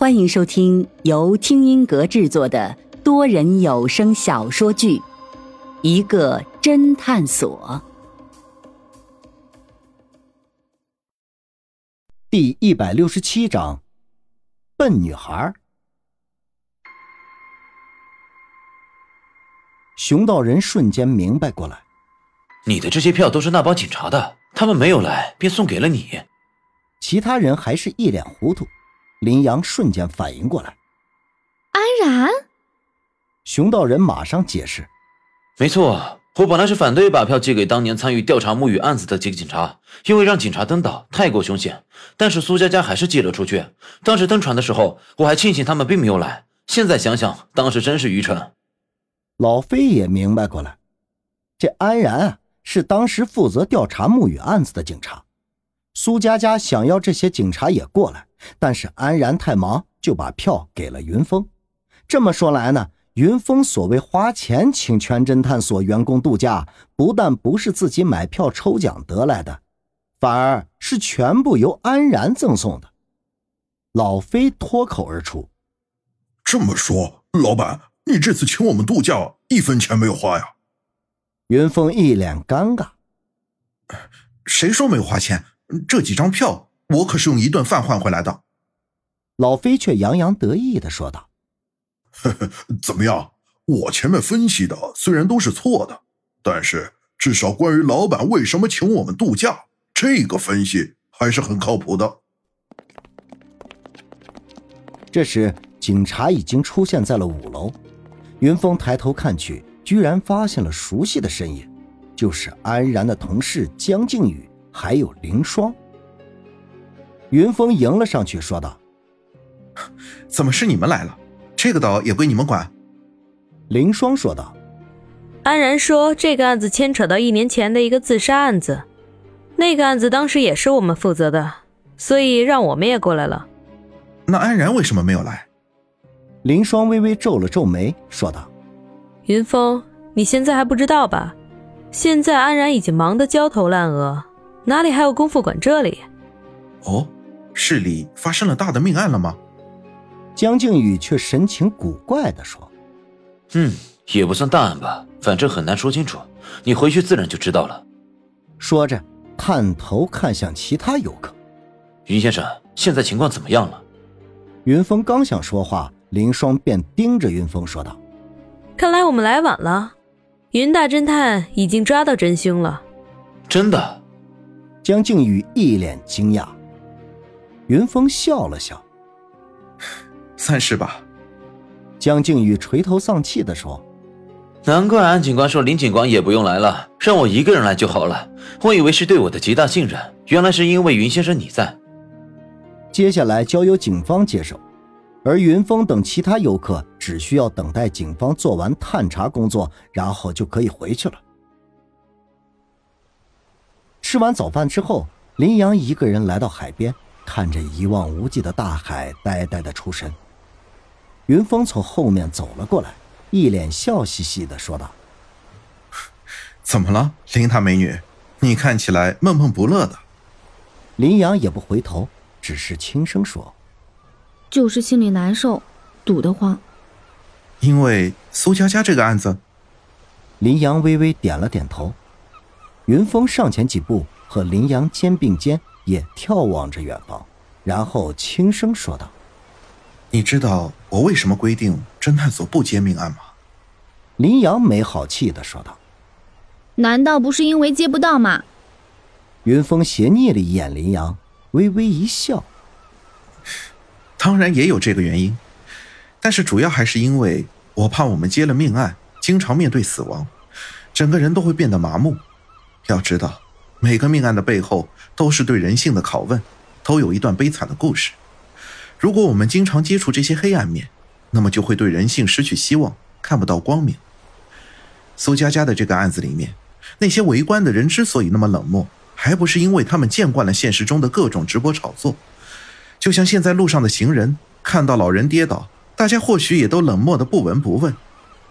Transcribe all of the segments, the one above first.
欢迎收听由听音阁制作的多人有声小说剧《一个侦探所》第一百六十七章：笨女孩。熊道人瞬间明白过来，你的这些票都是那帮警察的，他们没有来，便送给了你。其他人还是一脸糊涂。林阳瞬间反应过来，安然。熊道人马上解释：“没错，我本来是反对把票寄给当年参与调查沐雨案子的几个警察，因为让警察登岛太过凶险。但是苏佳佳还是寄了出去。当时登船的时候，我还庆幸他们并没有来。现在想想，当时真是愚蠢。”老飞也明白过来，这安然啊，是当时负责调查沐雨案子的警察。苏佳佳想要这些警察也过来。但是安然太忙，就把票给了云峰。这么说来呢，云峰所谓花钱请全侦探所员工度假，不但不是自己买票抽奖得来的，反而是全部由安然赠送的。老飞脱口而出：“这么说，老板，你这次请我们度假一分钱没有花呀？”云峰一脸尴尬：“谁说没有花钱？这几张票……”我可是用一顿饭换回来的，老飞却洋洋得意的说道：“呵呵，怎么样？我前面分析的虽然都是错的，但是至少关于老板为什么请我们度假，这个分析还是很靠谱的。”这时，警察已经出现在了五楼。云峰抬头看去，居然发现了熟悉的身影，就是安然的同事江靖宇，还有凌霜。云峰迎了上去，说道：“怎么是你们来了？这个岛也归你们管。”凌霜说道：“安然说，这个案子牵扯到一年前的一个自杀案子，那个案子当时也是我们负责的，所以让我们也过来了。”那安然为什么没有来？凌霜微微皱了皱眉，说道：“云峰，你现在还不知道吧？现在安然已经忙得焦头烂额，哪里还有功夫管这里？”哦。市里发生了大的命案了吗？江靖宇却神情古怪的说：“嗯，也不算大案吧，反正很难说清楚。你回去自然就知道了。”说着，探头看向其他游客：“云先生，现在情况怎么样了？”云峰刚想说话，林霜便盯着云峰说道：“看来我们来晚了，云大侦探已经抓到真凶了。”真的？江靖宇一脸惊讶。云峰笑了笑，算是吧。江靖宇垂头丧气地说：“难怪安警官说林警官也不用来了，让我一个人来就好了。我以为是对我的极大信任，原来是因为云先生你在。”接下来交由警方接手，而云峰等其他游客只需要等待警方做完探查工作，然后就可以回去了。吃完早饭之后，林阳一个人来到海边。看着一望无际的大海，呆呆的出神。云峰从后面走了过来，一脸笑嘻嘻的说道：“怎么了，林大美女？你看起来闷闷不乐的。”林阳也不回头，只是轻声说：“就是心里难受，堵得慌。”因为苏佳佳这个案子。林阳微微点了点头。云峰上前几步，和林阳肩并肩。也眺望着远方，然后轻声说道：“你知道我为什么规定侦探所不接命案吗？”林阳没好气的说道：“难道不是因为接不到吗？”云峰斜睨了一眼林阳，微微一笑：“当然也有这个原因，但是主要还是因为我怕我们接了命案，经常面对死亡，整个人都会变得麻木。要知道。”每个命案的背后都是对人性的拷问，都有一段悲惨的故事。如果我们经常接触这些黑暗面，那么就会对人性失去希望，看不到光明。苏佳佳的这个案子里面，那些围观的人之所以那么冷漠，还不是因为他们见惯了现实中的各种直播炒作？就像现在路上的行人看到老人跌倒，大家或许也都冷漠的不闻不问。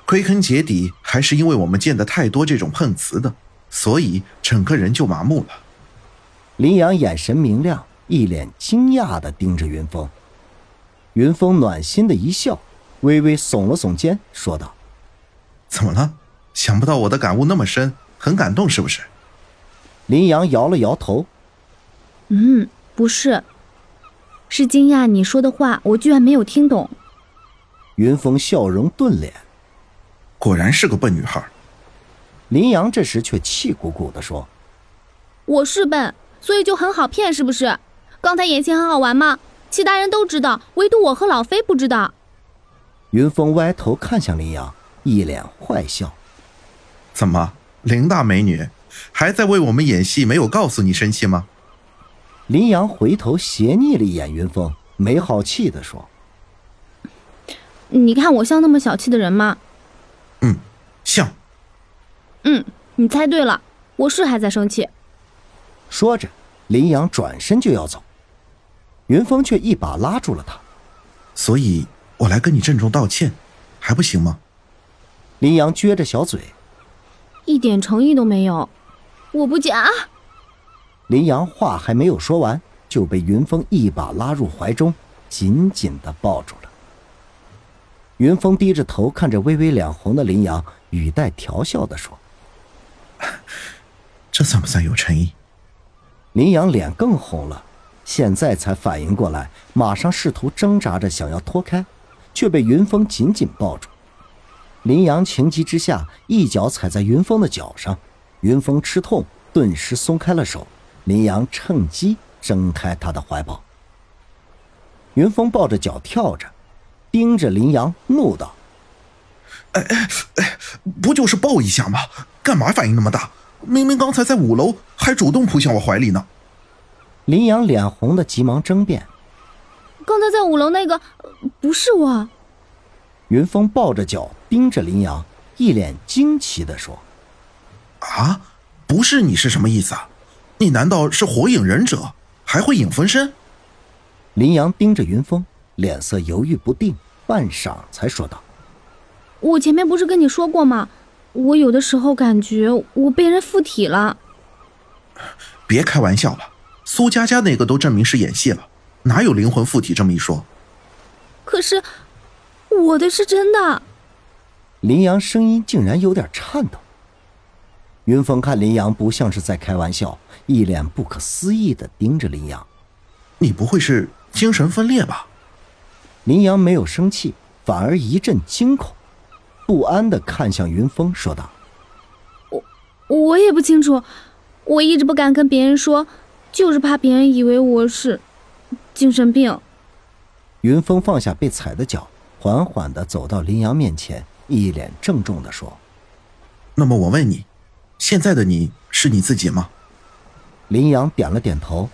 归根结底，还是因为我们见的太多这种碰瓷的。所以整个人就麻木了。林阳眼神明亮，一脸惊讶的盯着云峰。云峰暖心的一笑，微微耸了耸肩，说道：“怎么了？想不到我的感悟那么深，很感动是不是？”林阳摇了摇头：“嗯，不是，是惊讶你说的话，我居然没有听懂。”云峰笑容顿敛，果然是个笨女孩。林阳这时却气鼓鼓地说：“我是笨，所以就很好骗，是不是？刚才演戏很好玩吗？其他人都知道，唯独我和老飞不知道。”云峰歪头看向林阳，一脸坏笑：“怎么，林大美女还在为我们演戏，没有告诉你生气吗？”林阳回头斜睨了一眼云峰，没好气地说。你看我像那么小气的人吗？嗯，你猜对了，我是还在生气。说着，林阳转身就要走，云峰却一把拉住了他。所以，我来跟你郑重道歉，还不行吗？林阳撅着小嘴，一点诚意都没有。我不假。林阳话还没有说完，就被云峰一把拉入怀中，紧紧的抱住了。云峰低着头看着微微脸红的林阳，语带调笑的说：“ 这算不算有诚意？”林阳脸更红了，现在才反应过来，马上试图挣扎着想要脱开，却被云峰紧紧抱住。林阳情急之下一脚踩在云峰的脚上，云峰吃痛，顿时松开了手。林阳趁机挣开他的怀抱，云峰抱着脚跳着。盯着林阳，怒道：“哎哎哎，不就是抱一下吗？干嘛反应那么大？明明刚才在五楼，还主动扑向我怀里呢。”林阳脸红的急忙争辩：“刚才在五楼那个不是我。”云峰抱着脚盯着林阳，一脸惊奇的说：“啊，不是你是什么意思啊？你难道是火影忍者，还会影分身？”林阳盯着云峰。脸色犹豫不定，半晌才说道：“我前面不是跟你说过吗？我有的时候感觉我被人附体了。”别开玩笑了，苏佳佳那个都证明是演戏了，哪有灵魂附体这么一说？可是我的是真的。林阳声音竟然有点颤抖。云峰看林阳不像是在开玩笑，一脸不可思议的盯着林阳：“你不会是精神分裂吧？”林阳没有生气，反而一阵惊恐，不安的看向云峰，说道：“我我也不清楚，我一直不敢跟别人说，就是怕别人以为我是精神病。”云峰放下被踩的脚，缓缓的走到林阳面前，一脸郑重的说：“那么我问你，现在的你是你自己吗？”林阳点了点头，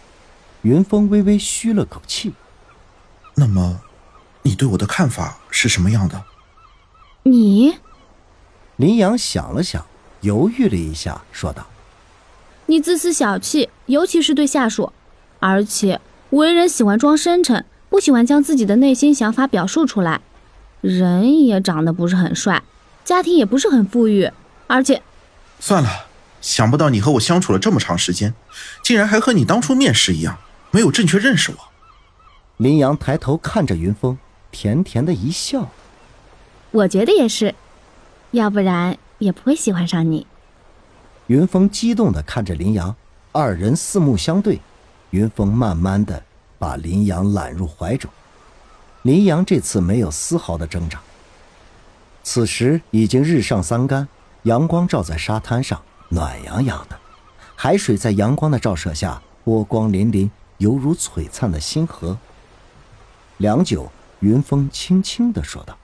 云峰微微吁了口气：“那么。”你对我的看法是什么样的？你，林阳想了想，犹豫了一下，说道：“你自私小气，尤其是对下属，而且为人喜欢装深沉，不喜欢将自己的内心想法表述出来。人也长得不是很帅，家庭也不是很富裕，而且……算了，想不到你和我相处了这么长时间，竟然还和你当初面试一样，没有正确认识我。”林阳抬头看着云峰。甜甜的一笑，我觉得也是，要不然也不会喜欢上你。云峰激动的看着林阳，二人四目相对，云峰慢慢的把林阳揽入怀中，林阳这次没有丝毫的挣扎。此时已经日上三竿，阳光照在沙滩上，暖洋洋的，海水在阳光的照射下波光粼粼，犹如璀璨的星河。良久。云峰轻轻的说道：“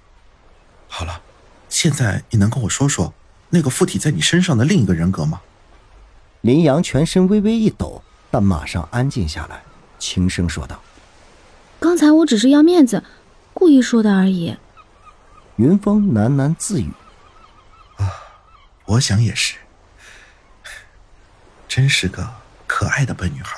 好了，现在你能跟我说说那个附体在你身上的另一个人格吗？”林阳全身微微一抖，但马上安静下来，轻声说道：“刚才我只是要面子，故意说的而已。”云峰喃喃自语：“啊，我想也是，真是个可爱的笨女孩。”